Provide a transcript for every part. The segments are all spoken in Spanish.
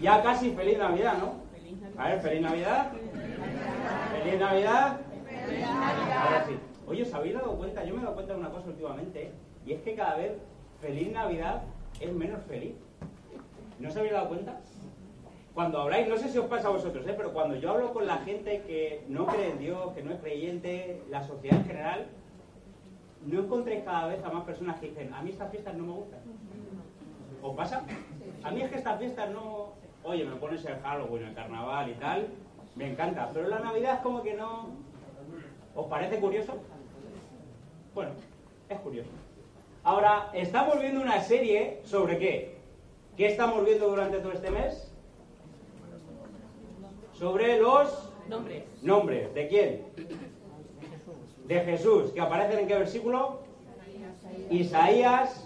Ya casi feliz Navidad, ¿no? A ver, feliz Navidad. Feliz Navidad. Ahora sí. Oye, ¿os habéis dado cuenta? Yo me he dado cuenta de una cosa últimamente, ¿eh? y es que cada vez feliz Navidad es menos feliz. ¿No os habéis dado cuenta? Cuando habláis, no sé si os pasa a vosotros, ¿eh? pero cuando yo hablo con la gente que no cree en Dios, que no es creyente, la sociedad en general, no encontréis cada vez a más personas que dicen, a mí estas fiestas no me gustan. ¿Os pasa? A mí es que estas fiestas no... Oye, me pones el Halloween, el carnaval y tal, me encanta, pero la Navidad es como que no... ¿Os parece curioso? Bueno, es curioso. Ahora, estamos viendo una serie sobre qué? ¿Qué estamos viendo durante todo este mes? Sobre los Nombres. nombres. ¿De quién? De Jesús. ¿Que aparecen en qué versículo? Isaías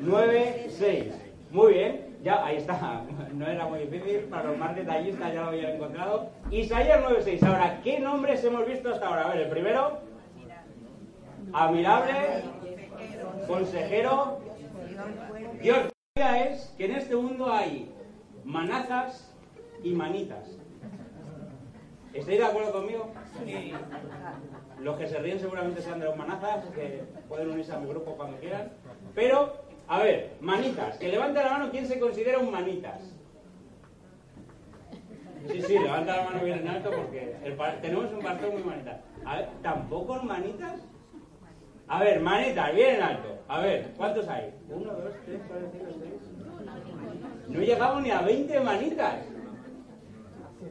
9, 6. Muy bien. Ya, ahí está. No era muy difícil. Para los más detallistas ya lo habían encontrado. Isaías 9, 6. Ahora, ¿qué nombres hemos visto hasta ahora? A ver, el primero. Admirable. Consejero. Dios. Es que en este mundo hay manazas y manitas. ¿Estáis de acuerdo conmigo? Sí. Los que se ríen seguramente sean de los manazas, que pueden unirse a mi grupo cuando quieran. Pero, a ver, manitas. Que levante la mano quien se considera un manitas. Sí, sí, levanta la mano bien en alto porque el tenemos un pastor muy manitas. ¿tampoco manitas? A ver, manitas, bien en alto. A ver, ¿cuántos hay? Uno, dos, tres, cuatro, cinco, seis. No llegamos ni a 20 manitas.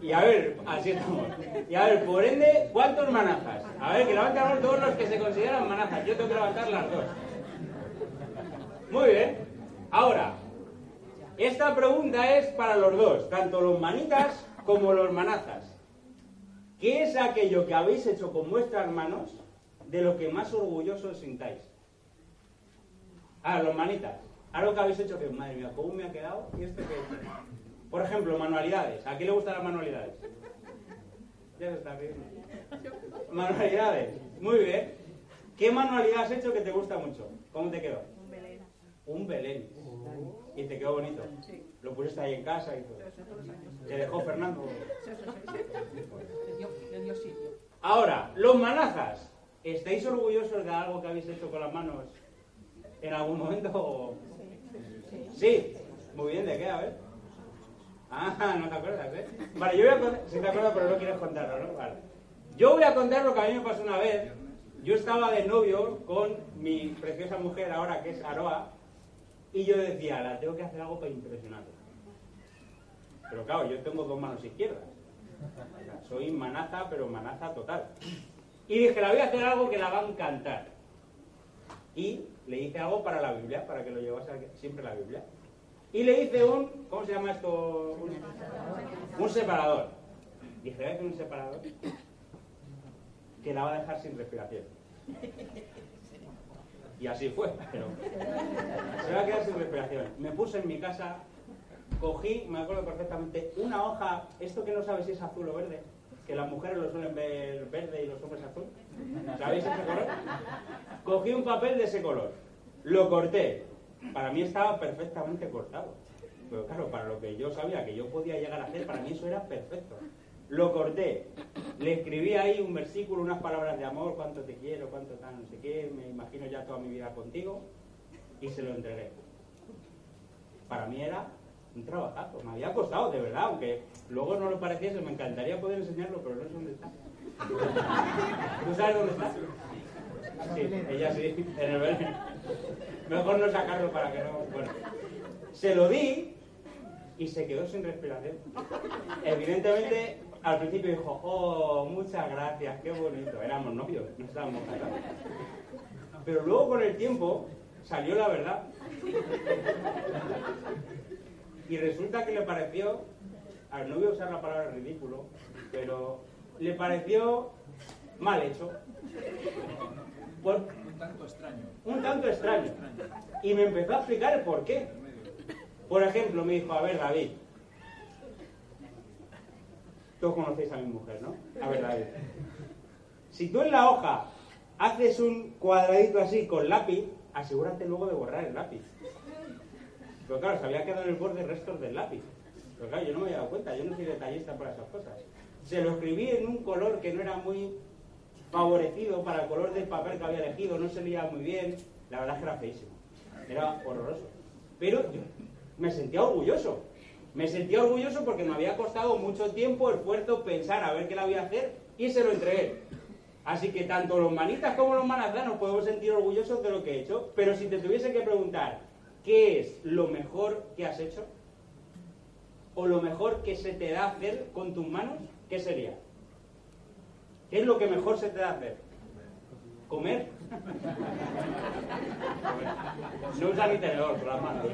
Y a ver, así estamos. Y a ver, por ende, ¿cuántos manazas? A ver, que levanten todos los que se consideran manazas. Yo tengo que levantar las dos. Muy bien. Ahora, esta pregunta es para los dos, tanto los manitas como los manazas. ¿Qué es aquello que habéis hecho con vuestras manos de lo que más orgullosos sintáis? Ah, los manitas. Algo que habéis hecho que, madre mía, ¿cómo me ha quedado? ¿Y hecho? Por ejemplo, manualidades. ¿A quién le gustan las manualidades? Ya se está riendo. Manualidades. Muy bien. ¿Qué manualidad has hecho que te gusta mucho? ¿Cómo te quedó? Un Belén. Y te quedó bonito. Sí. Lo pusiste ahí en casa y todo. Te dejó Fernando. Ahora, los manazas. ¿Estáis orgullosos de algo que habéis hecho con las manos en algún momento? Sí. Muy bien, ¿de qué? A ver. Ah, no te acuerdas, ¿eh? Vale, yo voy a contar... Sí te acuerdas, pero no quieres contarlo, ¿no? Vale. Yo voy a contar lo que a mí me pasó una vez. Yo estaba de novio con mi preciosa mujer ahora, que es Aroa, y yo decía, la tengo que hacer algo para impresionarla. Pero claro, yo tengo dos manos izquierdas. O sea, soy manaza, pero manaza total. Y dije, la voy a hacer algo que la va a encantar. Y le hice algo para la Biblia, para que lo llevase siempre la Biblia. Y le hice un, ¿cómo se llama esto? Un, un separador. Dije, voy a hacer un separador que la va a dejar sin respiración. Y así fue, pero se va a quedar sin respiración. Me puse en mi casa, cogí, me acuerdo perfectamente, una hoja, esto que no sabes si es azul o verde, que las mujeres lo suelen ver verde y los hombres azul. ¿Sabéis ese color? Cogí un papel de ese color, lo corté. Para mí estaba perfectamente cortado. Pero claro, para lo que yo sabía que yo podía llegar a hacer, para mí eso era perfecto. Lo corté, le escribí ahí un versículo, unas palabras de amor, cuánto te quiero, cuánto tal, no sé qué, me imagino ya toda mi vida contigo, y se lo entregué. Para mí era un trabajazo, me había costado, de verdad, aunque luego no lo pareciese, me encantaría poder enseñarlo, pero no sé dónde está. ¿Tú sabes dónde está? Sí, ella sí, en el Belén. Mejor no sacarlo para que no. Bueno, se lo di y se quedó sin respiración. Evidentemente, al principio dijo, oh, muchas gracias, qué bonito. Éramos novios, no estábamos casados. Pero luego con el tiempo salió la verdad. Y resulta que le pareció, a ver, no voy a usar la palabra ridículo, pero le pareció mal hecho. Por- Un tanto extraño. un tanto extraño. Y me empezó a explicar el por qué. Por ejemplo, me dijo, a ver, David. Todos conocéis a mi mujer, ¿no? A ver, David. Si tú en la hoja haces un cuadradito así con lápiz, asegúrate luego de borrar el lápiz. Pero claro, se había quedado en el borde restos del lápiz. Pero claro, yo no me había dado cuenta, yo no soy detallista para esas cosas. Se lo escribí en un color que no era muy favorecido para el color del papel que había elegido, no se leía muy bien, la verdad es que era feísimo, era horroroso. Pero yo me sentía orgulloso, me sentía orgulloso porque me había costado mucho tiempo, esfuerzo, pensar a ver qué la voy a hacer y se lo entregué. Así que tanto los manitas como los manazanos podemos sentir orgullosos de lo que he hecho, pero si te tuviese que preguntar, ¿qué es lo mejor que has hecho? ¿O lo mejor que se te da hacer con tus manos? ¿Qué sería? ¿Qué es lo que mejor se te da hacer? ¿Comer? No usa ni tenedor con las manos.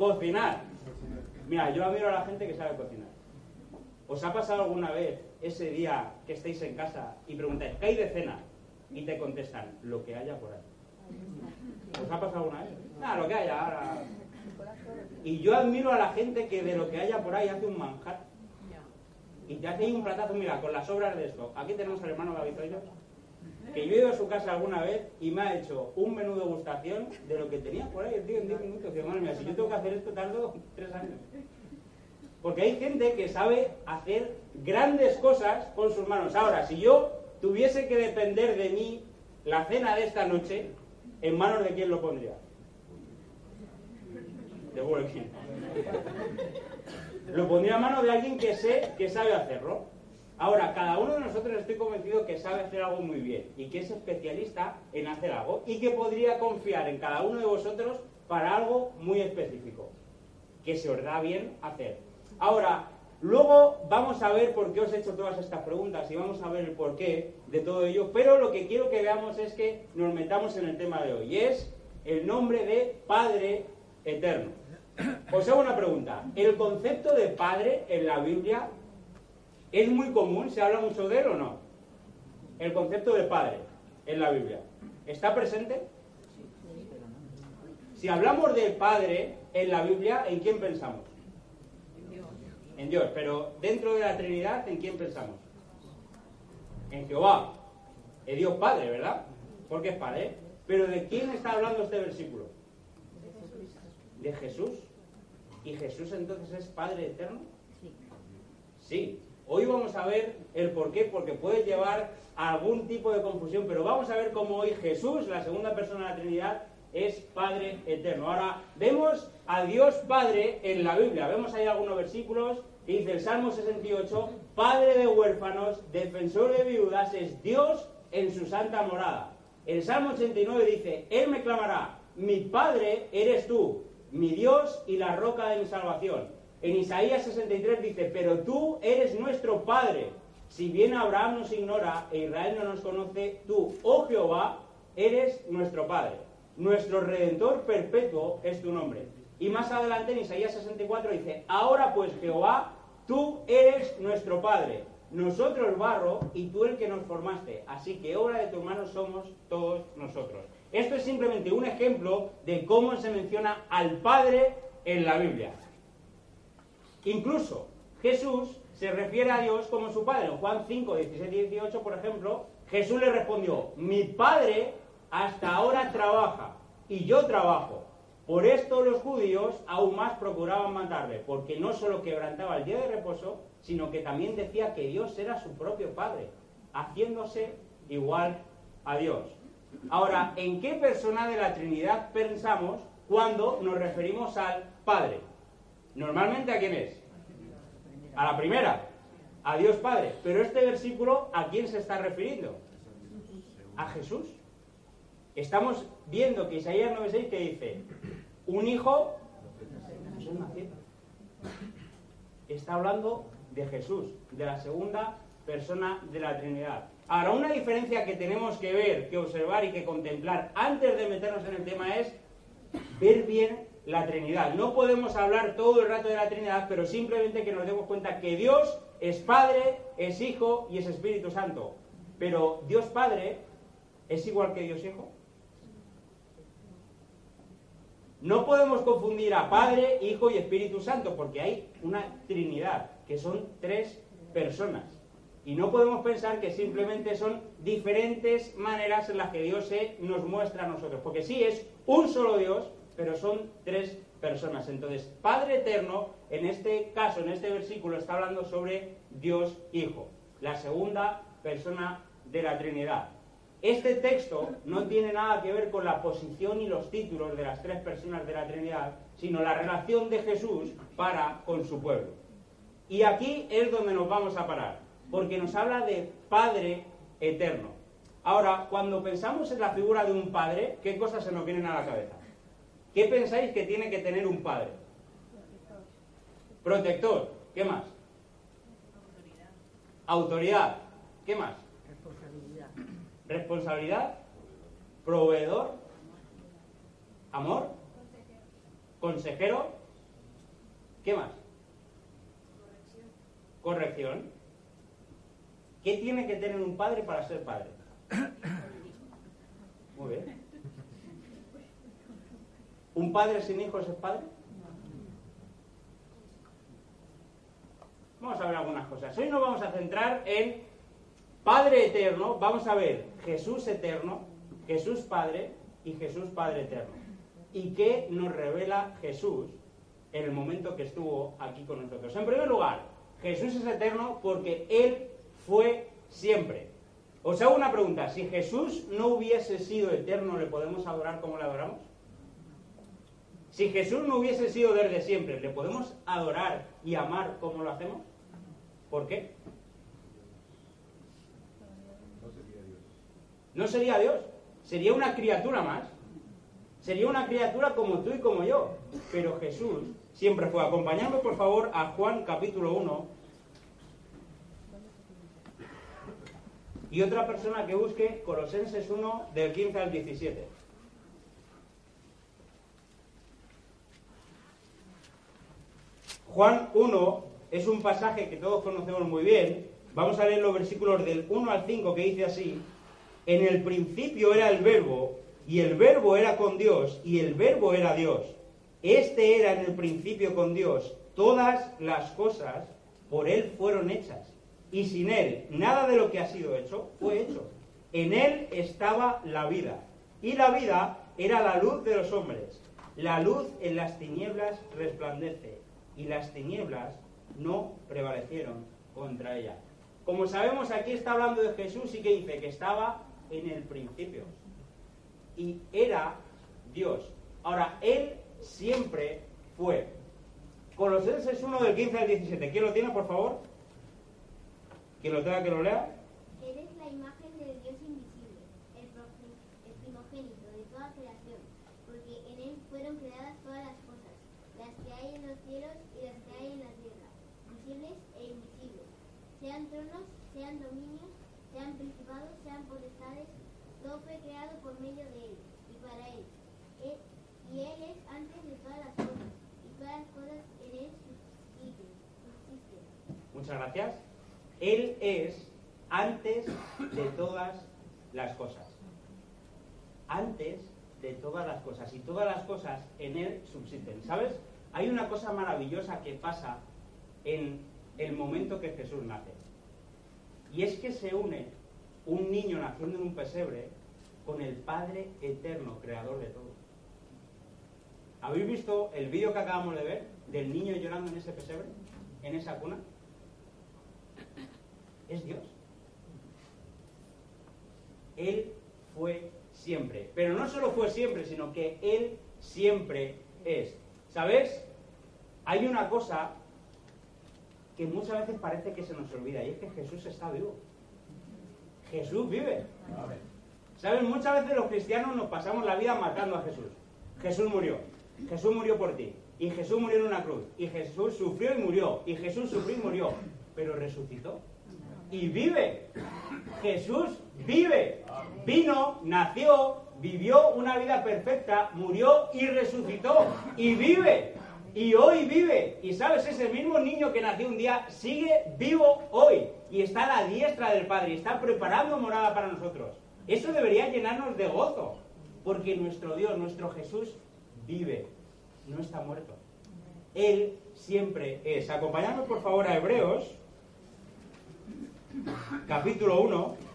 Cocinar. Mira, yo admiro a la gente que sabe cocinar. ¿Os ha pasado alguna vez ese día que estáis en casa y preguntáis, ¿qué hay de cena? Y te contestan, lo que haya por ahí. ¿Os ha pasado alguna vez? Nada, lo que haya ahora. Y yo admiro a la gente que de lo que haya por ahí hace un manjar. Y te hace ahí un platazo, mira, con las obras de esto. Aquí tenemos al hermano David Zoido, que yo he ido a su casa alguna vez y me ha hecho un menú de gustación de lo que tenía por ahí tío en 10 minutos. Digo, madre mía, si yo tengo que hacer esto tardo 3 años. Porque hay gente que sabe hacer grandes cosas con sus manos. Ahora, si yo tuviese que depender de mí la cena de esta noche, ¿en manos de quién lo pondría? De Burger. Lo pondría en manos de alguien que sé que sabe hacerlo. Ahora, cada uno de nosotros estoy convencido que sabe hacer algo muy bien y que es especialista en hacer algo y que podría confiar en cada uno de vosotros para algo muy específico, que se os da bien hacer. Ahora, luego vamos a ver por qué os he hecho todas estas preguntas y vamos a ver el porqué de todo ello, pero lo que quiero que veamos es que nos metamos en el tema de hoy y es el nombre de Padre Eterno. Os hago una pregunta. ¿El concepto de Padre en la Biblia es muy común? ¿Se habla mucho de él o no? El concepto de Padre en la Biblia. ¿Está presente? Si hablamos de Padre en la Biblia, ¿en quién pensamos? En Dios. Pero dentro de la Trinidad, ¿en quién pensamos? En Jehová. Es Dios Padre, ¿verdad? Porque es Padre. Pero ¿de quién está hablando este versículo? De Jesús. ¿Y Jesús entonces es Padre eterno? Sí. Hoy vamos a ver el por qué, porque puede llevar a algún tipo de confusión, pero vamos a ver cómo hoy Jesús, la segunda persona de la Trinidad, es Padre eterno. Ahora, vemos a Dios Padre en la Biblia. Vemos ahí algunos versículos que dice el Salmo 68, Padre de huérfanos, defensor de viudas, es Dios en su santa morada. El Salmo 89 dice, Él me clamará, mi Padre eres tú, mi Dios y la roca de mi salvación. En Isaías 63 dice, pero tú eres nuestro Padre. Si bien Abraham nos ignora e Israel no nos conoce, tú, oh Jehová, eres nuestro Padre. Nuestro Redentor perpetuo es tu nombre. Y más adelante en Isaías 64 dice, ahora pues Jehová, tú eres nuestro Padre, nosotros barro y tú el que nos formaste. Así que obra de tu mano somos todos nosotros. Esto es simplemente un ejemplo de cómo se menciona al Padre en la Biblia. Incluso Jesús se refiere a Dios como su Padre. En Juan 5, 17 y 18, por ejemplo, Jesús le respondió, mi Padre hasta ahora trabaja y yo trabajo. Por esto los judíos aún más procuraban matarle, porque no solo quebrantaba el día de reposo, sino que también decía que Dios era su propio Padre, haciéndose igual a Dios. Ahora, ¿en qué persona de la Trinidad pensamos cuando nos referimos al Padre? Normalmente, ¿a quién es? A la primera, a Dios Padre. Pero este versículo, ¿a quién se está refiriendo? A Jesús. Estamos viendo que Isaías 9.6 que dice, un hijo. Está hablando de Jesús, de la segunda persona de la Trinidad. Ahora, una diferencia que tenemos que ver, que observar y que contemplar antes de meternos en el tema es ver bien la Trinidad. No podemos hablar todo el rato de la Trinidad, pero simplemente que nos demos cuenta que Dios es Padre, es Hijo y es Espíritu Santo. Pero Dios Padre es igual que Dios Hijo. No podemos confundir a Padre, Hijo y Espíritu Santo, porque hay una Trinidad, que son tres personas. Y no podemos pensar que simplemente son diferentes maneras en las que Dios se nos muestra a nosotros, porque sí es un solo Dios, pero son tres personas. Entonces, Padre Eterno, en este caso, en este versículo, está hablando sobre Dios Hijo, la segunda persona de la Trinidad. Este texto no tiene nada que ver con la posición y los títulos de las tres personas de la Trinidad, sino la relación de Jesús para con su pueblo. Y aquí es donde nos vamos a parar, porque nos habla de Padre eterno. Ahora, cuando pensamos en la figura de un padre, ¿qué cosas se nos vienen a la cabeza? ¿Qué pensáis que tiene que tener un padre? Protector. ¿Qué más? Autoridad. ¿Qué más? responsabilidad, proveedor, amor, consejero, ¿qué más? Corrección. ¿Qué tiene que tener un padre para ser padre? Muy bien. ¿Un padre sin hijos es padre? Vamos a ver algunas cosas. Hoy nos vamos a centrar en Padre eterno, vamos a ver Jesús eterno, Jesús Padre y Jesús Padre eterno. ¿Y qué nos revela Jesús en el momento que estuvo aquí con nosotros? En primer lugar, Jesús es eterno porque Él fue siempre. Os hago una pregunta, si Jesús no hubiese sido eterno, ¿le podemos adorar como le adoramos? Si Jesús no hubiese sido desde siempre, ¿le podemos adorar y amar como lo hacemos? ¿Por qué? No sería Dios, sería una criatura más. Sería una criatura como tú y como yo. Pero Jesús siempre fue. Acompañadme por favor a Juan capítulo 1. Y otra persona que busque Colosenses 1 del 15 al 17. Juan 1 es un pasaje que todos conocemos muy bien. Vamos a leer los versículos del 1 al 5 que dice así. En el principio era el verbo, y el verbo era con Dios, y el verbo era Dios. Este era en el principio con Dios. Todas las cosas por Él fueron hechas. Y sin Él, nada de lo que ha sido hecho fue hecho. En Él estaba la vida. Y la vida era la luz de los hombres. La luz en las tinieblas resplandece. Y las tinieblas no prevalecieron contra ella. Como sabemos, aquí está hablando de Jesús y que dice que estaba en el principio. Y era Dios. Ahora, Él siempre fue. Colosenses 1 del 15 al 17. ¿Quién lo tiene, por favor? ¿Quién lo tenga que lo lea? Eres la imagen del Dios invisible, el, el primogénito de toda creación, porque en Él fueron creadas todas las cosas, las que hay en los cielos y las que hay en la tierra, visibles e invisibles, sean tronos, sean dominios, sean principados, sean potestades, todo fue creado por medio de Él y para Él. y Él es antes de todas las cosas, y todas las cosas en Él subsisten. Muchas gracias. Él es antes de todas las cosas. Antes de todas las cosas. Y todas las cosas en Él subsisten. ¿Sabes? Hay una cosa maravillosa que pasa en el momento que Jesús nace. Y es que se une un niño naciendo en un pesebre con el Padre eterno, creador de todo. ¿Habéis visto el vídeo que acabamos de ver del niño llorando en ese pesebre, en esa cuna? Es Dios. Él fue siempre. Pero no solo fue siempre, sino que Él siempre es. ¿Sabes? Hay una cosa que muchas veces parece que se nos olvida, y es que Jesús está vivo. Jesús vive. ¿Saben? Muchas veces los cristianos nos pasamos la vida matando a Jesús. Jesús murió. Jesús murió por ti. Y Jesús murió en una cruz. Y Jesús sufrió y murió. Y Jesús sufrió y murió. Pero resucitó. y vive. Jesús vive. Vino, nació, vivió una vida perfecta, murió y resucitó. Y vive. Y hoy vive. Y sabes, ese mismo niño que nació un día sigue vivo hoy. Y está a la diestra del Padre. Y está preparando morada para nosotros. Eso debería llenarnos de gozo. Porque nuestro Dios, nuestro Jesús, vive. No está muerto. Él siempre es. Acompañadnos por favor a Hebreos, capítulo 1.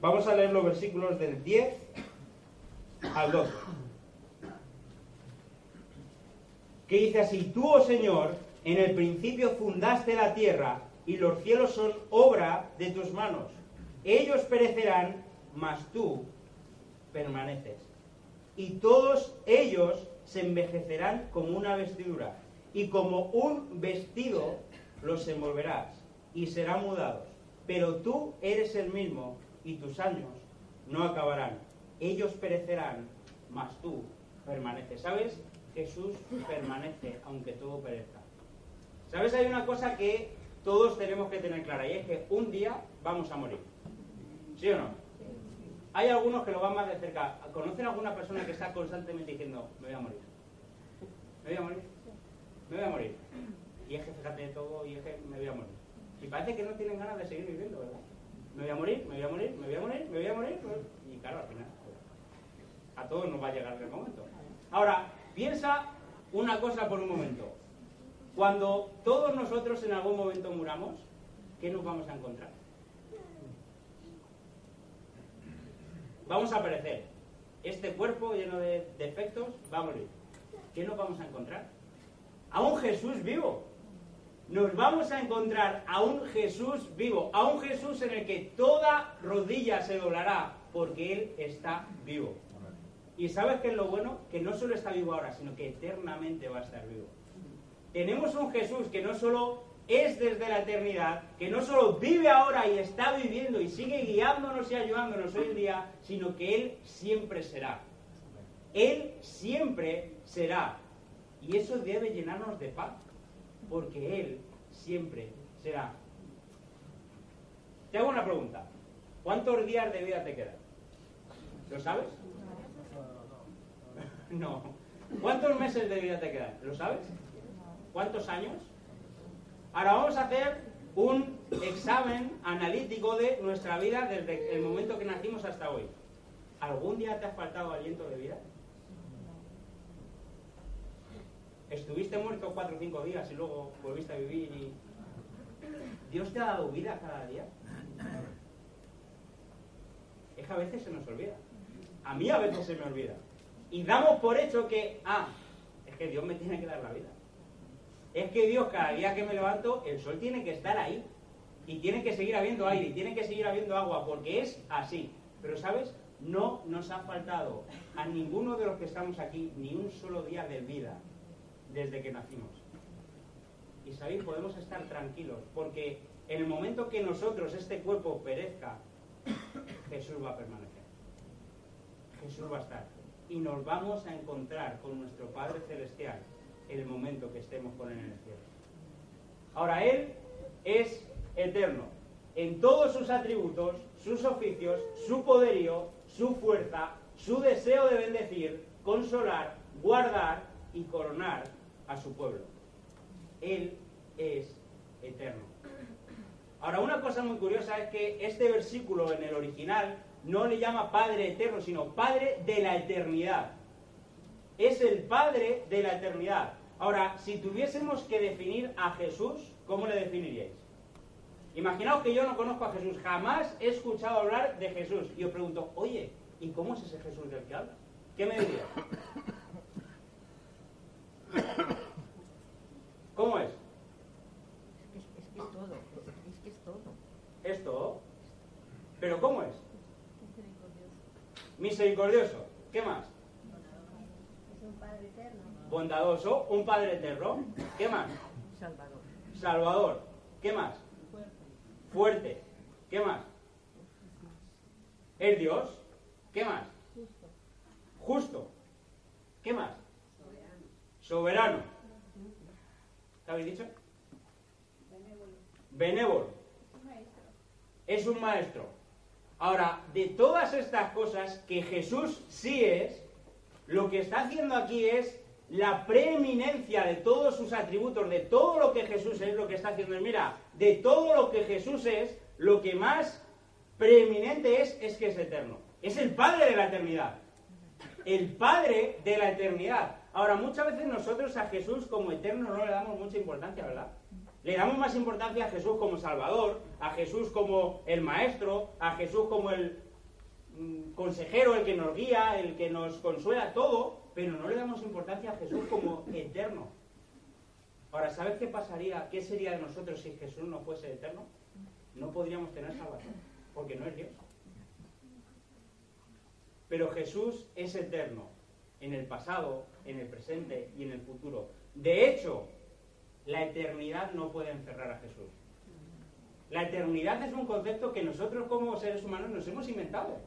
Vamos a leer los versículos del 10 al 12. Que dice así, tú, oh Señor, en el principio fundaste la tierra y los cielos son obra de tus manos. Ellos perecerán, mas tú permaneces. Y todos ellos se envejecerán como una vestidura, y como un vestido los envolverás, y serán mudados. Pero tú eres el mismo, y tus años no acabarán. Ellos perecerán, mas tú permaneces. ¿Sabes? Jesús permanece, aunque todo perezca. ¿Sabes? Hay una cosa que todos tenemos que tener clara, y es que un día vamos a morir. ¿Sí o no? Hay algunos que lo van más de cerca. ¿Conocen a alguna persona que está constantemente diciendo, me voy a morir? ¿Me voy a morir? Me voy a morir. Y es que fíjate de todo, y es que me voy a morir. Y parece que no tienen ganas de seguir viviendo, ¿verdad? Me voy a morir, me voy a morir, me voy a morir, me voy a morir. Y claro, al final, a todos nos va a llegar el momento. Ahora, piensa una cosa por un momento. Cuando todos nosotros en algún momento muramos, ¿qué nos vamos a encontrar? Vamos a perecer. Este cuerpo lleno de defectos va a morir. ¿Qué nos vamos a encontrar? A un Jesús vivo. Nos vamos a encontrar a un Jesús vivo, a un Jesús en el que toda rodilla se doblará porque Él está vivo. Y sabes qué es lo bueno? Que no solo está vivo ahora, sino que eternamente va a estar vivo. Tenemos un Jesús que no solo es desde la eternidad, que no solo vive ahora y está viviendo y sigue guiándonos y ayudándonos hoy en día, sino que Él siempre será. Él siempre será. Y eso debe llenarnos de paz, porque Él siempre será. Te hago una pregunta. ¿Cuántos días de vida te quedan? ¿Lo sabes? No. ¿Cuántos meses de vida te quedan? ¿Lo sabes? ¿Cuántos años? Ahora vamos a hacer un examen analítico de nuestra vida desde el momento que nacimos hasta hoy. ¿Algún día te ha faltado aliento de vida? ¿Estuviste muerto cuatro o cinco días y luego volviste a vivir y... ¿Dios te ha dado vida cada día? Es que a veces se nos olvida. A mí a veces se me olvida. Y damos por hecho que, ah, es que Dios me tiene que dar la vida. Es que Dios, cada día que me levanto, el sol tiene que estar ahí. Y tiene que seguir habiendo aire, y tiene que seguir habiendo agua, porque es así. Pero, ¿sabes? No nos ha faltado a ninguno de los que estamos aquí ni un solo día de vida desde que nacimos. Y sabéis, podemos estar tranquilos, porque en el momento que nosotros, este cuerpo, perezca, Jesús va a permanecer. Jesús va a estar. Y nos vamos a encontrar con nuestro Padre Celestial en el momento que estemos con Él en el cielo. Ahora, Él es eterno en todos sus atributos, sus oficios, su poderío, su fuerza, su deseo de bendecir, consolar, guardar y coronar a su pueblo. Él es eterno. Ahora, una cosa muy curiosa es que este versículo en el original no le llama Padre eterno, sino Padre de la eternidad. Es el Padre de la eternidad. Ahora, si tuviésemos que definir a Jesús, ¿cómo le definiríais? Imaginaos que yo no conozco a Jesús, jamás he escuchado hablar de Jesús. Y os pregunto, oye, ¿y cómo es ese Jesús del que habla? ¿Qué me dirías? ¿Cómo es? Es, es que es todo. Es que es todo. ¿Es todo? ¿Pero cómo es? Misericordioso. ¿Qué más? Es un Padre eterno. Bondadoso, un Padre eterno. ¿Qué más? Salvador. Salvador. ¿Qué más? Fuerte. ¿Qué más? Es Dios. ¿Qué más? Justo. ¿Qué más? Soberano. ¿Qué habéis dicho? Benévolo. Es un maestro. Ahora, de todas estas cosas que Jesús sí es, lo que está haciendo aquí es la preeminencia de todos sus atributos, de todo lo que Jesús es, lo que está haciendo es, mira, de todo lo que Jesús es, lo que más preeminente es, es que es eterno. Es el Padre de la eternidad. El Padre de la eternidad. Ahora, muchas veces nosotros a Jesús como eterno no le damos mucha importancia, ¿verdad? Le damos más importancia a Jesús como Salvador, a Jesús como el Maestro, a Jesús como el mm, consejero, el que nos guía, el que nos consuela, todo, pero no le damos importancia a Jesús como eterno. Ahora, ¿sabes qué pasaría? ¿Qué sería de nosotros si Jesús no fuese eterno? No podríamos tener salvación, porque no es Dios. Pero Jesús es eterno, en el pasado, en el presente y en el futuro. De hecho, la eternidad no puede encerrar a Jesús. La eternidad es un concepto que nosotros como seres humanos nos hemos inventado.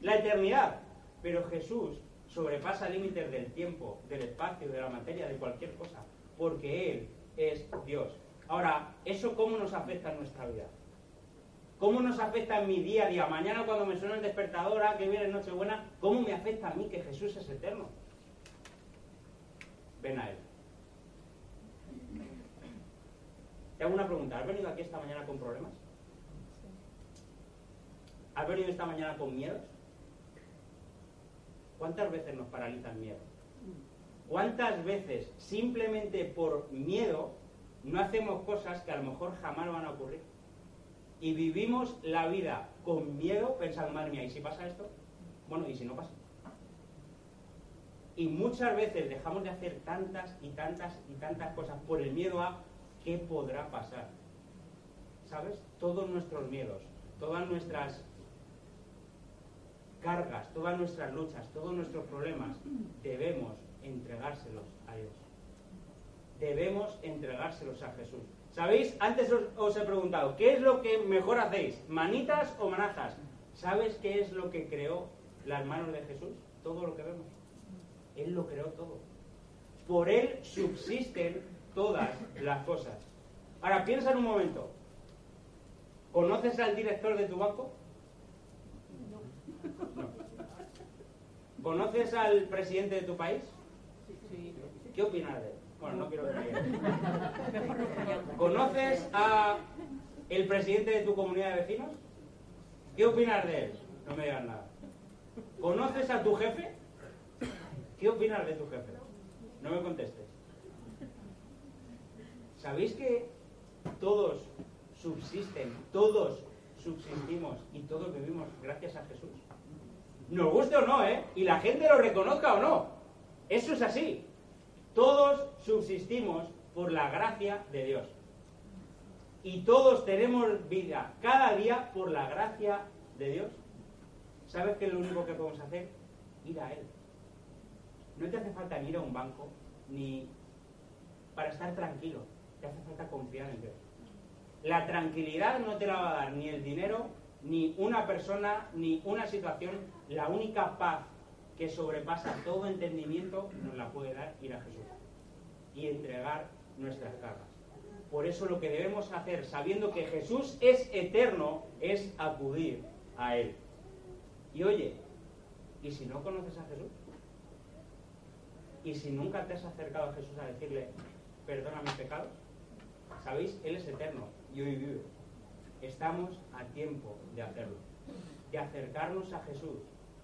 La eternidad. Pero Jesús sobrepasa límites del tiempo, del espacio, de la materia, de cualquier cosa, porque Él es Dios. Ahora, ¿eso cómo nos afecta en nuestra vida? ¿Cómo nos afecta en mi día a día? Mañana cuando me suena el despertador, ah, que viene Nochebuena, ¿cómo me afecta a mí que Jesús es eterno? Ven a Él. Te hago una pregunta. ¿Has venido aquí esta mañana con problemas? ¿Has venido esta mañana con miedos? ¿Cuántas veces nos paraliza el miedo? ¿Cuántas veces simplemente por miedo no hacemos cosas que a lo mejor jamás van a ocurrir? Y vivimos la vida con miedo pensando, madre mía, ¿y si pasa esto? Bueno, ¿y si no pasa? Y muchas veces dejamos de hacer tantas y tantas y tantas cosas por el miedo a qué podrá pasar. ¿Sabes? Todos nuestros miedos, todas nuestras cargas, todas nuestras luchas, todos nuestros problemas, debemos entregárselos a Dios. Debemos entregárselos a Jesús. ¿Sabéis? Antes os, os, he preguntado, ¿qué es lo que mejor hacéis? ¿Manitas o manazas? ¿Sabes qué es lo que creó las manos de Jesús? Todo lo que vemos. Él lo creó todo. Por Él subsisten todas las cosas. Ahora, piensa en un momento. ¿Conoces al director de tu banco? No. ¿Conoces al presidente de tu país? ¿Qué opinas de él? Bueno, no quiero ver ¿Conoces a el presidente de tu comunidad de vecinos? ¿Qué opinas de él? No me digas nada. ¿Conoces a tu jefe? ¿Qué opinas de tu jefe? No me contestes. ¿Sabéis que todos subsisten, todos subsistimos y todos vivimos gracias a Jesús? Nos guste o no, ¿eh? Y la gente lo reconozca o no. Eso es así. Todos subsistimos por la gracia de Dios. Y todos tenemos vida cada día por la gracia de Dios. ¿Sabes qué es lo único que podemos hacer? Ir a Él. No te hace falta ir a un banco ni para estar tranquilo. Te hace falta confiar en Dios. La tranquilidad no te la va a dar ni el dinero, ni una persona, ni una situación. La única paz que sobrepasa todo entendimiento nos la puede dar ir a Jesús y entregar nuestras cargas. Por eso lo que debemos hacer, sabiendo que Jesús es eterno, es acudir a Él. Y oye, ¿y si no conoces a Jesús? ¿Y si nunca te has acercado a Jesús a decirle, perdona mis pecados? ¿Sabéis? Él es eterno y hoy vive. Estamos a tiempo de hacerlo, de acercarnos a Jesús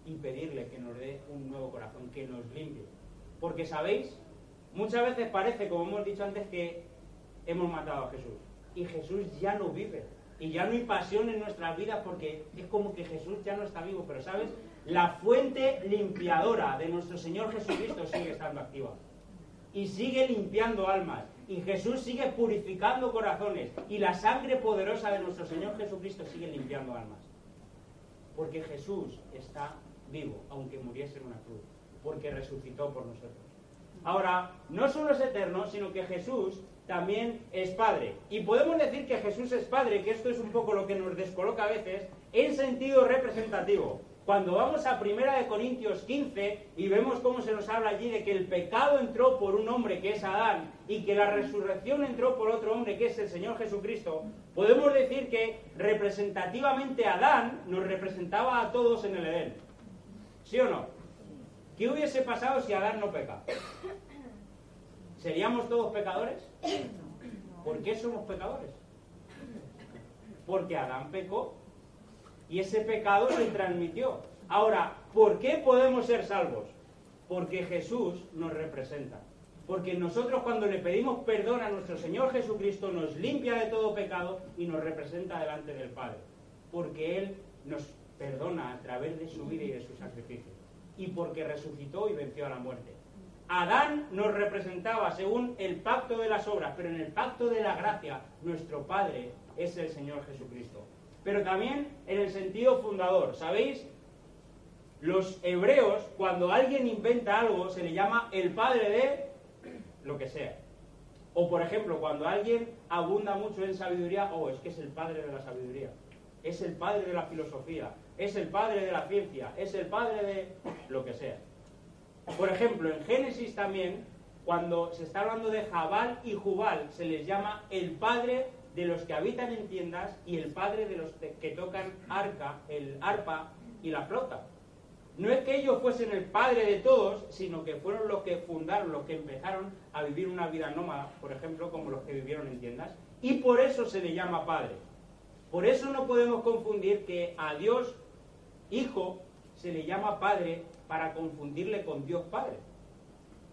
y pedirle que nos dé un nuevo corazón, que nos limpie. Porque, ¿sabéis? Muchas veces parece, como hemos dicho antes, que hemos matado a Jesús. Y Jesús ya no vive. Y ya no hay pasión en nuestras vidas porque es como que Jesús ya no está vivo. Pero, ¿sabes? La fuente limpiadora de nuestro Señor Jesucristo sigue estando activa. Y sigue limpiando almas. Y Jesús sigue purificando corazones. Y la sangre poderosa de nuestro Señor Jesucristo sigue limpiando almas. Porque Jesús está vivo, aunque muriese en una cruz. Porque resucitó por nosotros. Ahora, no solo es eterno, sino que Jesús también es Padre. Y podemos decir que Jesús es Padre, que esto es un poco lo que nos descoloca a veces, en sentido representativo. Cuando vamos a Primera de Corintios 15 y vemos cómo se nos habla allí de que el pecado entró por un hombre que es Adán y que la resurrección entró por otro hombre que es el Señor Jesucristo, podemos decir que representativamente Adán nos representaba a todos en el Edén. ¿Sí o no? ¿Qué hubiese pasado si Adán no peca? ¿Seríamos todos pecadores? ¿Por qué somos pecadores? Porque Adán pecó y ese pecado se transmitió. Ahora, ¿por qué podemos ser salvos? Porque Jesús nos representa. Porque nosotros cuando le pedimos perdón a nuestro Señor Jesucristo nos limpia de todo pecado y nos representa delante del Padre. Porque Él nos perdona a través de su vida y de su sacrificio. Y porque resucitó y venció a la muerte. Adán nos representaba según el pacto de las obras, pero en el pacto de la gracia nuestro Padre es el Señor Jesucristo. Pero también en el sentido fundador. ¿Sabéis? Los hebreos, cuando alguien inventa algo, se le llama el padre de lo que sea. O por ejemplo, cuando alguien abunda mucho en sabiduría, oh, es que es el padre de la sabiduría, es el padre de la filosofía, es el padre de la ciencia, es el padre de lo que sea. Por ejemplo, en Génesis también, cuando se está hablando de Jabal y Jubal, se les llama el padre de los que habitan en tiendas y el padre de los que tocan arca, el arpa y la flauta. No es que ellos fuesen el padre de todos, sino que fueron los que fundaron, los que empezaron a vivir una vida nómada, por ejemplo, como los que vivieron en tiendas, y por eso se le llama padre. Por eso no podemos confundir que a Dios Hijo se le llama Padre para confundirle con Dios Padre,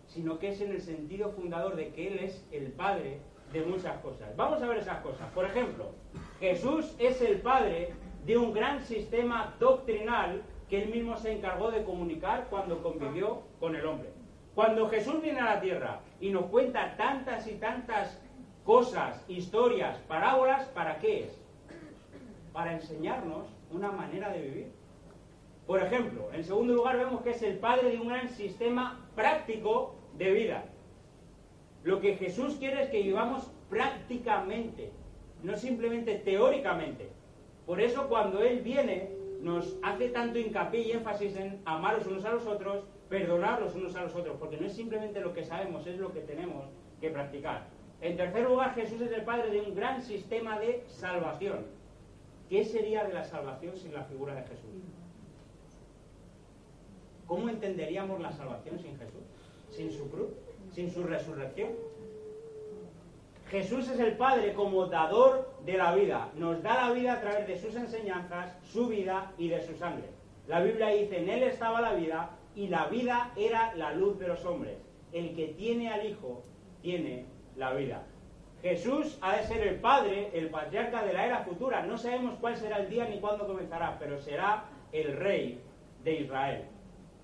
sino que es en el sentido fundador de que Él es el Padre de muchas cosas. Vamos a ver esas cosas. Por ejemplo, Jesús es el Padre de un gran sistema doctrinal que Él mismo se encargó de comunicar cuando convivió con el hombre. Cuando Jesús viene a la tierra y nos cuenta tantas y tantas cosas, historias, parábolas, ¿para qué es? Para enseñarnos una manera de vivir. Por ejemplo, en segundo lugar vemos que es el padre de un gran sistema práctico de vida. Lo que Jesús quiere es que vivamos prácticamente, no simplemente teóricamente. Por eso cuando Él viene nos hace tanto hincapié y énfasis en amar los unos a los otros, perdonar los unos a los otros, porque no es simplemente lo que sabemos, es lo que tenemos que practicar. En tercer lugar, Jesús es el padre de un gran sistema de salvación. ¿Qué sería de la salvación sin la figura de Jesús? ¿Cómo entenderíamos la salvación sin Jesús? ¿Sin su cruz? ¿Sin su resurrección? Jesús es el Padre como dador de la vida. Nos da la vida a través de sus enseñanzas, su vida y de su sangre. La Biblia dice, en Él estaba la vida y la vida era la luz de los hombres. El que tiene al Hijo tiene la vida. Jesús ha de ser el Padre, el patriarca de la era futura. No sabemos cuál será el día ni cuándo comenzará, pero será el Rey de Israel.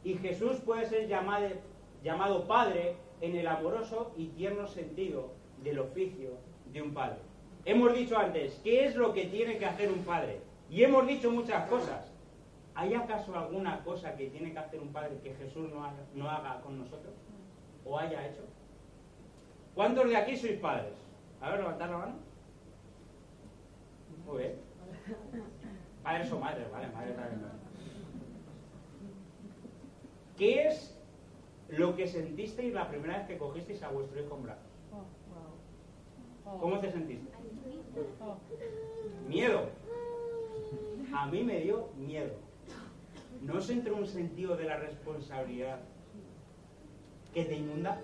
Y Jesús puede ser llamado, Padre en el amoroso y tierno sentido del oficio de un padre. Hemos dicho antes, ¿qué es lo que tiene que hacer un padre? Y hemos dicho muchas cosas. ¿Hay acaso alguna cosa que tiene que hacer un padre que Jesús no haga, no haga con nosotros? ¿O haya hecho? ¿Cuántos de aquí sois padres? A ver, levantad la mano. Muy bien. Padres o madres, vale, madre también. ¿Qué es lo que sentisteis la primera vez que cogisteis a vuestro hijo en brazos? ¿Cómo te sentiste? Miedo. A mí me dio miedo. ¿No os entró un sentido de la responsabilidad que te inunda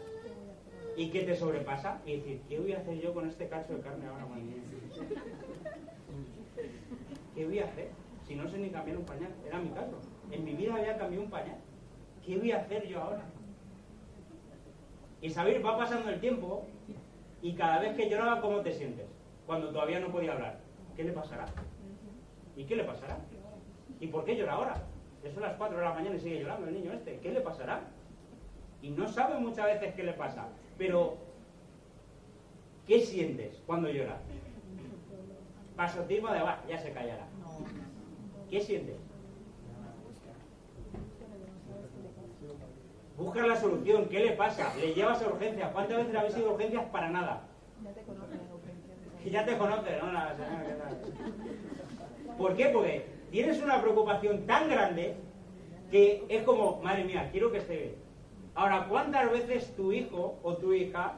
y que te sobrepasa? Y decir, ¿qué voy a hacer yo con este cacho de carne ahora, madre mía? ¿Qué voy a hacer? Si no sé ni cambiar un pañal. Era mi caso. En mi vida había cambiado un pañal. ¿Qué voy a hacer yo ahora? Y saber, va pasando el tiempo y cada vez que lloraba, ¿cómo te sientes? Cuando todavía no podía hablar. ¿Qué le pasará? ¿Y qué le pasará? ¿Y por qué llora ahora? Eso a las 4 de la mañana y sigue llorando el niño este. ¿Qué le pasará? Y no sabe muchas veces qué le pasa. Pero, ¿qué sientes cuando llora? Pasotismo de, va, ya se callará. ¿Qué sientes? Busca la solución. ¿Qué le pasa? Le llevas a urgencias. ¿Cuántas veces habéis ido a urgencias para nada? Ya te conocen, Que ya te conoce, ¿no? La señora, ¿qué tal? ¿Por qué? Porque tienes una preocupación tan grande que es como, madre mía, quiero que esté bien. Ahora, ¿cuántas veces tu hijo o tu hija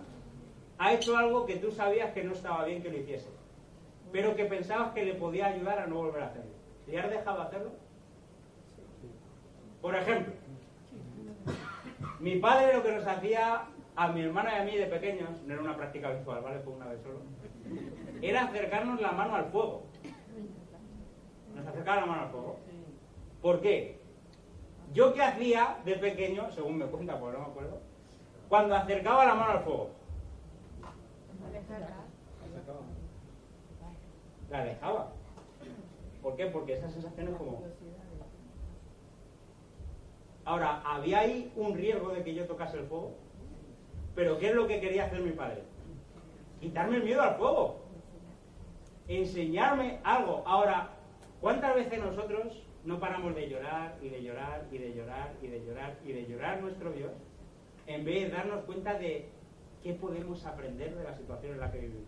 ha hecho algo que tú sabías que no estaba bien que lo hiciese? Pero que pensabas que le podía ayudar a no volver a hacerlo. ¿Le has dejado hacerlo? Por ejemplo, mi padre lo que nos hacía a mi hermana y a mí de pequeños, no era una práctica visual, ¿vale? Fue una vez solo, era acercarnos la mano al fuego. Nos acercaba la mano al fuego. ¿Por qué? Yo qué hacía de pequeño, según me cuenta, porque no me acuerdo, cuando acercaba la mano al fuego. La alejaba. ¿Por qué? Porque esa sensación es como... Ahora, ¿había ahí un riesgo de que yo tocase el fuego? Pero ¿qué es lo que quería hacer mi padre? Quitarme el miedo al fuego. Enseñarme algo. Ahora, ¿cuántas veces nosotros no paramos de llorar y de llorar y de llorar y de llorar y de llorar nuestro Dios en vez de darnos cuenta de qué podemos aprender de la situación en la que vivimos?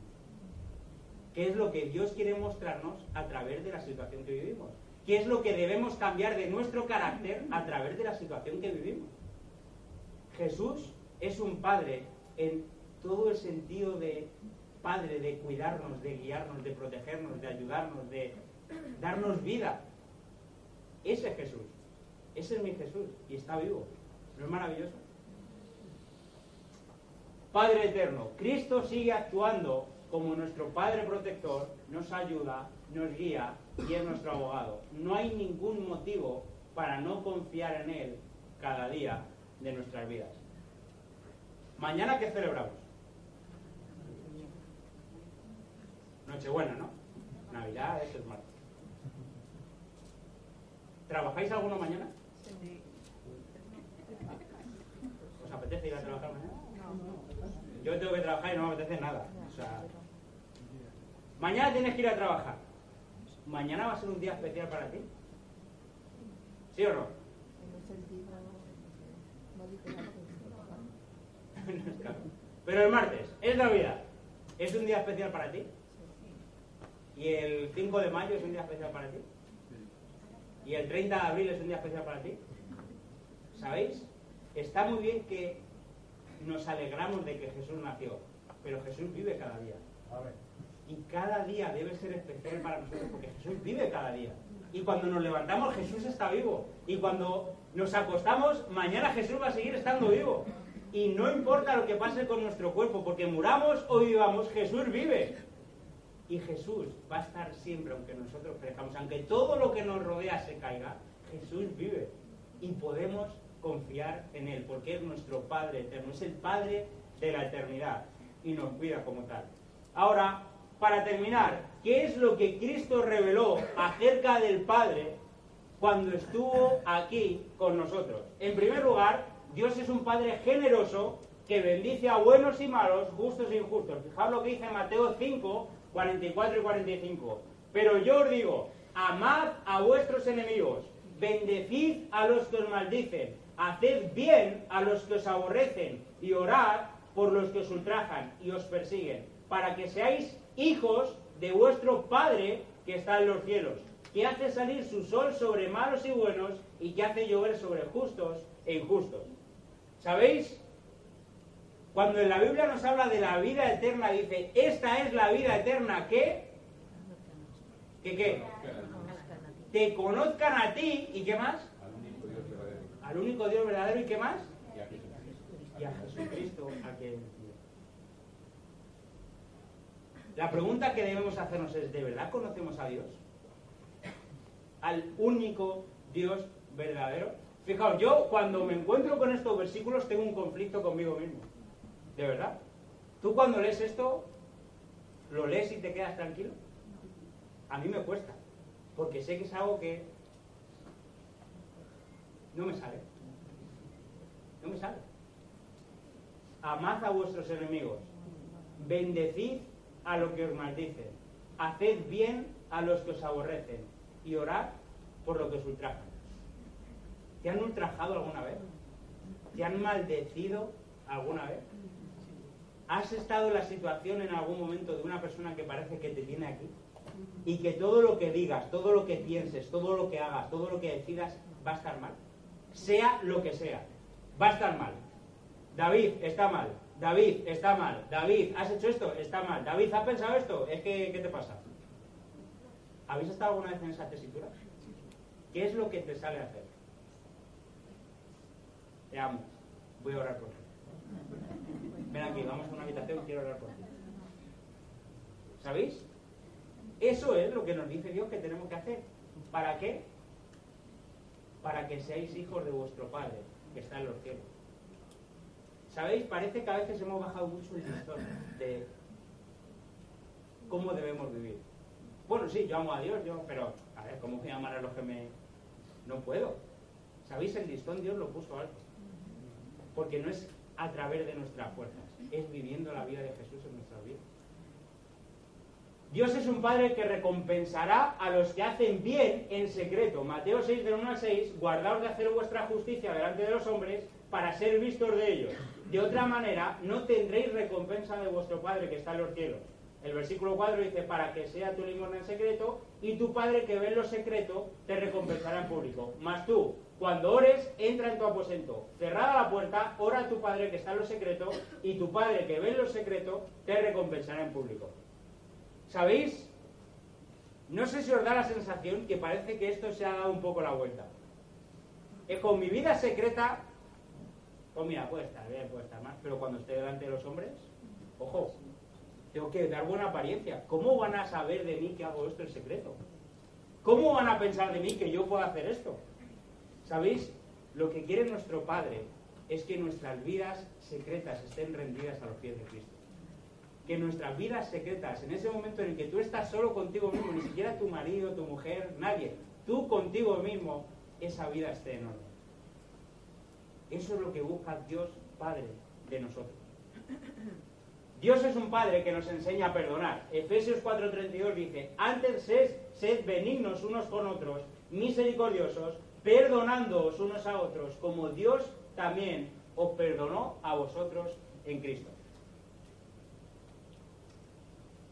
¿Qué es lo que Dios quiere mostrarnos a través de la situación que vivimos? ¿Qué es lo que debemos cambiar de nuestro carácter a través de la situación que vivimos? Jesús es un padre en todo el sentido de padre, de cuidarnos, de guiarnos, de protegernos, de ayudarnos, de darnos vida. Ese es Jesús. Ese es mi Jesús. Y está vivo. ¿No es maravilloso? Padre eterno, Cristo sigue actuando como nuestro Padre protector, nos ayuda, nos guía y es nuestro abogado. No hay ningún motivo para no confiar en Él cada día de nuestras vidas. Mañana, ¿qué celebramos? Nochebuena, ¿no? Navidad, eso es martes. ¿Trabajáis alguno mañana? ¿Os apetece ir a trabajar mañana? Yo tengo que trabajar y no me apetece nada. Mañana tienes que ir a trabajar. ¿Mañana va a ser un día especial para ti? ¿Sí o no? Pero el martes, es Navidad. ¿Es un día especial para ti? ¿Y el 5 de mayo es un día especial para ti? ¿Y el 30 de abril es un día especial para ti? ¿Sabéis? Está muy bien que nos alegramos de que Jesús nació, pero Jesús vive cada día. Y cada día debe ser especial para nosotros porque Jesús vive cada día. Y cuando nos levantamos Jesús está vivo. Y cuando nos acostamos, mañana Jesús va a seguir estando vivo. Y no importa lo que pase con nuestro cuerpo, porque muramos o vivamos, Jesús vive. Y Jesús va a estar siempre, aunque nosotros crezcamos, aunque todo lo que nos rodea se caiga, Jesús vive. Y podemos confiar en Él, porque es nuestro Padre eterno, es el Padre de la eternidad y nos cuida como tal. Ahora, para terminar, ¿qué es lo que Cristo reveló acerca del Padre cuando estuvo aquí con nosotros? En primer lugar, Dios es un Padre generoso que bendice a buenos y malos, justos e injustos. Fijaos lo que dice Mateo 5, 44 y 45. Pero yo os digo, amad a vuestros enemigos, bendecid a los que os maldicen, haced bien a los que os aborrecen y orad por los que os ultrajan y os persiguen, para que seáis hijos de vuestro Padre que está en los cielos, que hace salir su sol sobre malos y buenos y que hace llover sobre justos e injustos. ¿Sabéis? Cuando en la Biblia nos habla de la vida eterna, dice, esta es la vida eterna que... ¿Que qué? Te conozcan a ti y qué más? Al único Dios verdadero y qué más? Y a Jesucristo a quien La pregunta que debemos hacernos es, ¿de verdad conocemos a Dios? Al único Dios verdadero. Fijaos, yo cuando me encuentro con estos versículos tengo un conflicto conmigo mismo. ¿De verdad? ¿Tú cuando lees esto, lo lees y te quedas tranquilo? A mí me cuesta, porque sé que es algo que no me sale. No me sale. Amad a vuestros enemigos. Bendecid a los que os maldicen. Haced bien a los que os aborrecen. Y orad por lo que os ultrajan. ¿Te han ultrajado alguna vez? ¿Te han maldecido alguna vez? ¿Has estado en la situación en algún momento de una persona que parece que te tiene aquí? Y que todo lo que digas, todo lo que pienses, todo lo que hagas, todo lo que decidas va a estar mal. Sea lo que sea, va a estar mal. David está mal, David está mal, David, ¿has hecho esto? Está mal, David, ¿has pensado esto? Es que, ¿qué te pasa? ¿Habéis estado alguna vez en esa tesitura? ¿Qué es lo que te sale a hacer? Te amo, voy a orar por ti. Ven aquí, vamos a una habitación, quiero orar por ti. ¿Sabéis? Eso es lo que nos dice Dios que tenemos que hacer. ¿Para qué? Para que seáis hijos de vuestro Padre, que está en los cielos. ¿Sabéis? Parece que a veces hemos bajado mucho el listón de cómo debemos vivir. Bueno, sí, yo amo a Dios, yo, pero a ver, ¿cómo voy a amar a los que me... No puedo. ¿Sabéis? El listón Dios lo puso alto. Porque no es a través de nuestras fuerzas, es viviendo la vida de Jesús en nuestras vidas. Dios es un Padre que recompensará a los que hacen bien en secreto. Mateo 6, del 1 al 6, guardaos de hacer vuestra justicia delante de los hombres para ser vistos de ellos. De otra manera, no tendréis recompensa de vuestro Padre que está en los cielos. El versículo 4 dice, para que sea tu limosna en secreto, y tu Padre que ve en lo secreto te recompensará en público. Mas tú, cuando ores, entra en tu aposento. Cerrada la puerta, ora a tu Padre que está en lo secreto, y tu Padre que ve en lo secreto te recompensará en público. ¿Sabéis? No sé si os da la sensación que parece que esto se ha dado un poco la vuelta. Es con mi vida secreta, pues mira, puede estar bien, puede estar mal, pero cuando esté delante de los hombres, ojo, tengo que dar buena apariencia. ¿Cómo van a saber de mí que hago esto en secreto? ¿Cómo van a pensar de mí que yo puedo hacer esto? ¿Sabéis? Lo que quiere nuestro Padre es que nuestras vidas secretas estén rendidas a los pies de Cristo. Que nuestras vidas secretas, en ese momento en el que tú estás solo contigo mismo, ni siquiera tu marido, tu mujer, nadie, tú contigo mismo, esa vida esté en orden. Eso es lo que busca Dios Padre de nosotros. Dios es un Padre que nos enseña a perdonar. Efesios 4:32 dice, antes sed, sed benignos unos con otros, misericordiosos, perdonándoos unos a otros, como Dios también os perdonó a vosotros en Cristo.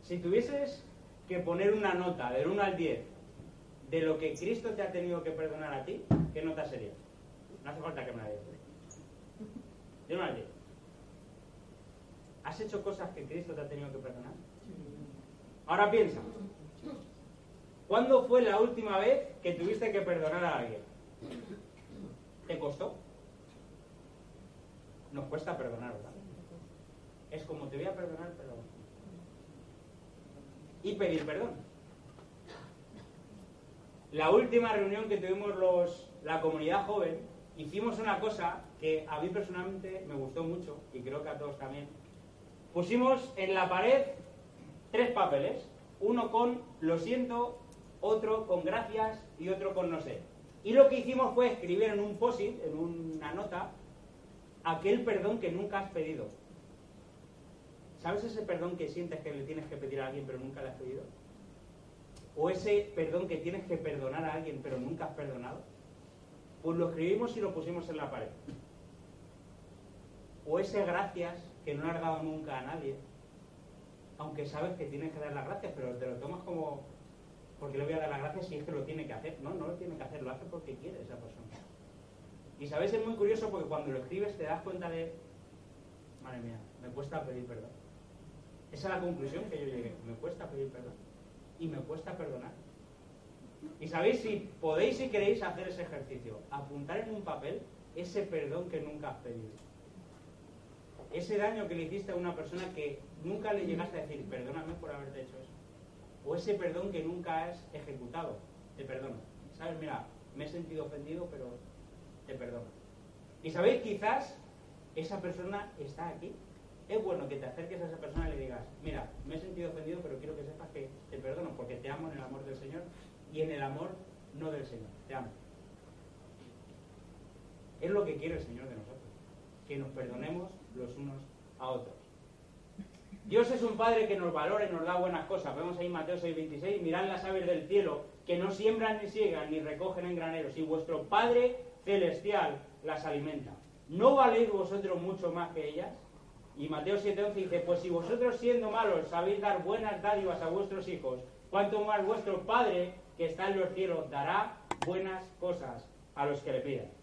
Si tuvieses que poner una nota del 1 al 10 de lo que Cristo te ha tenido que perdonar a ti, ¿qué nota sería? No hace falta que me la digas. De 1 al 10. ¿Has hecho cosas que Cristo te ha tenido que perdonar? Ahora piensa. ¿Cuándo fue la última vez que tuviste que perdonar a alguien? ¿Te costó? Nos cuesta perdonar, ¿verdad? Es como te voy a perdonar, pero... Y pedir perdón. La última reunión que tuvimos los, la comunidad joven, hicimos una cosa a mí personalmente me gustó mucho, y creo que a todos también. Pusimos en la pared tres papeles, uno con lo siento, otro con gracias y otro con no sé. Y lo que hicimos fue escribir en un post-it, en una nota, aquel perdón que nunca has pedido. ¿Sabes ese perdón que sientes que le tienes que pedir a alguien pero nunca le has pedido? ¿O ese perdón que tienes que perdonar a alguien pero nunca has perdonado? Pues lo escribimos y lo pusimos en la pared. O ese gracias que no has dado nunca a nadie, aunque sabes que tienes que dar las gracias, pero te lo tomas como, porque le voy a dar las gracias si es que lo tiene que hacer. No, no lo tiene que hacer, lo hace porque quiere esa persona. Y sabéis, es muy curioso porque cuando lo escribes te das cuenta de, madre mía, me cuesta pedir perdón. Esa es la conclusión que yo llegué, me cuesta pedir perdón. Y me cuesta perdonar. Y sabéis, si podéis y queréis hacer ese ejercicio, apuntar en un papel ese perdón que nunca has pedido. Ese daño que le hiciste a una persona que nunca le llegaste a decir, perdóname por haberte hecho eso. O ese perdón que nunca has ejecutado, te perdono. ¿Sabes? Mira, me he sentido ofendido, pero te perdono. Y sabéis, quizás esa persona está aquí. Es bueno que te acerques a esa persona y le digas, mira, me he sentido ofendido, pero quiero que sepas que te perdono porque te amo en el amor del Señor y en el amor no del Señor. Te amo. Es lo que quiere el Señor de nosotros. Que nos perdonemos los unos a otros. Dios es un Padre que nos valora y nos da buenas cosas. Vemos ahí Mateo 6:26, mirad las aves del cielo, que no siembran ni siegan ni recogen en graneros, y vuestro Padre celestial las alimenta. ¿No valéis vosotros mucho más que ellas? Y Mateo 7:11 dice, pues si vosotros siendo malos sabéis dar buenas dádivas a vuestros hijos, cuanto más vuestro Padre que está en los cielos dará buenas cosas a los que le pidan.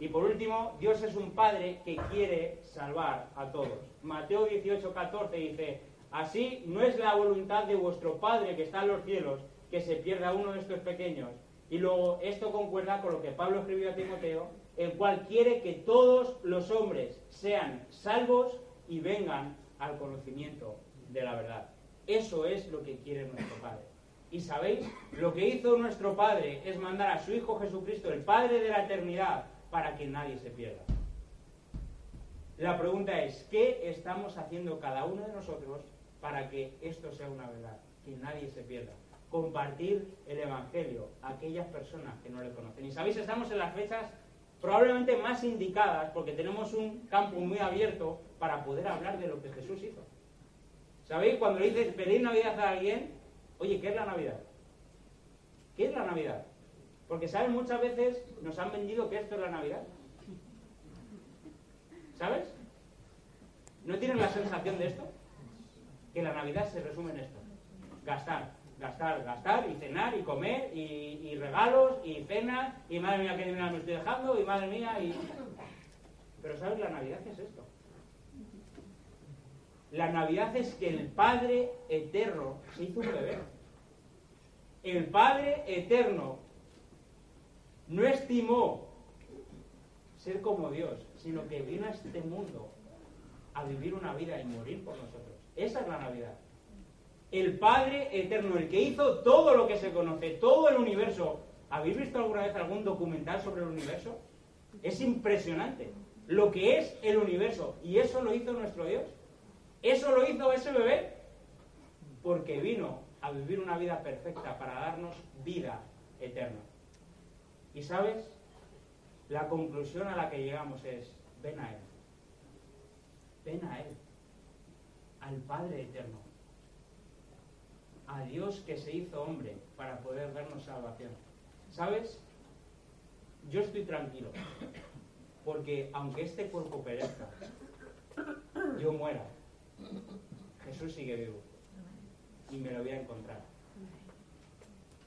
Y por último, Dios es un Padre que quiere salvar a todos. Mateo 18:14 dice, así no es la voluntad de vuestro Padre que está en los cielos que se pierda uno de estos pequeños. Y luego esto concuerda con lo que Pablo escribió a Timoteo, el cual quiere que todos los hombres sean salvos y vengan al conocimiento de la verdad. Eso es lo que quiere nuestro Padre. Y sabéis, lo que hizo nuestro Padre es mandar a su Hijo Jesucristo, el Padre de la eternidad, para que nadie se pierda. La pregunta es, ¿qué estamos haciendo cada uno de nosotros para que esto sea una verdad? Que nadie se pierda. Compartir el Evangelio a aquellas personas que no le conocen. Y sabéis, estamos en las fechas probablemente más indicadas porque tenemos un campo muy abierto para poder hablar de lo que Jesús hizo. ¿Sabéis? Cuando le dices pedir Navidad a alguien, oye, ¿qué es la Navidad? ¿Qué es la Navidad? Porque, ¿sabes? Muchas veces nos han vendido que esto es la Navidad. ¿Sabes? ¿No tienen la sensación de esto? Que la Navidad se resume en esto. Gastar, gastar, gastar y cenar y comer y, regalos y cenas y madre mía qué dinero me estoy dejando y madre mía y... Pero ¿sabes? La Navidad es esto. La Navidad es que el Padre Eterno se hizo un bebé. El Padre Eterno no estimó ser como Dios, sino que vino a este mundo a vivir una vida y morir por nosotros. Esa es la Navidad. El Padre Eterno, el que hizo todo lo que se conoce, todo el universo. ¿Habéis visto alguna vez algún documental sobre el universo? Es impresionante lo que es el universo. Y eso lo hizo nuestro Dios. Eso lo hizo ese bebé porque vino a vivir una vida perfecta para darnos vida eterna. Y sabes, la conclusión a la que llegamos es, ven a Él. Ven a Él, al Padre Eterno, a Dios que se hizo hombre para poder darnos salvación. ¿Sabes? Yo estoy tranquilo, porque aunque este cuerpo perezca, yo muera, Jesús sigue vivo y me lo voy a encontrar.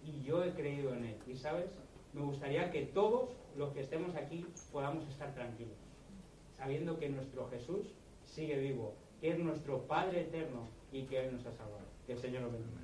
Y yo he creído en Él. Y sabes, me gustaría que todos los que estemos aquí podamos estar tranquilos, sabiendo que nuestro Jesús sigue vivo, que es nuestro Padre eterno y que Él nos ha salvado. Que el Señor lo bendiga.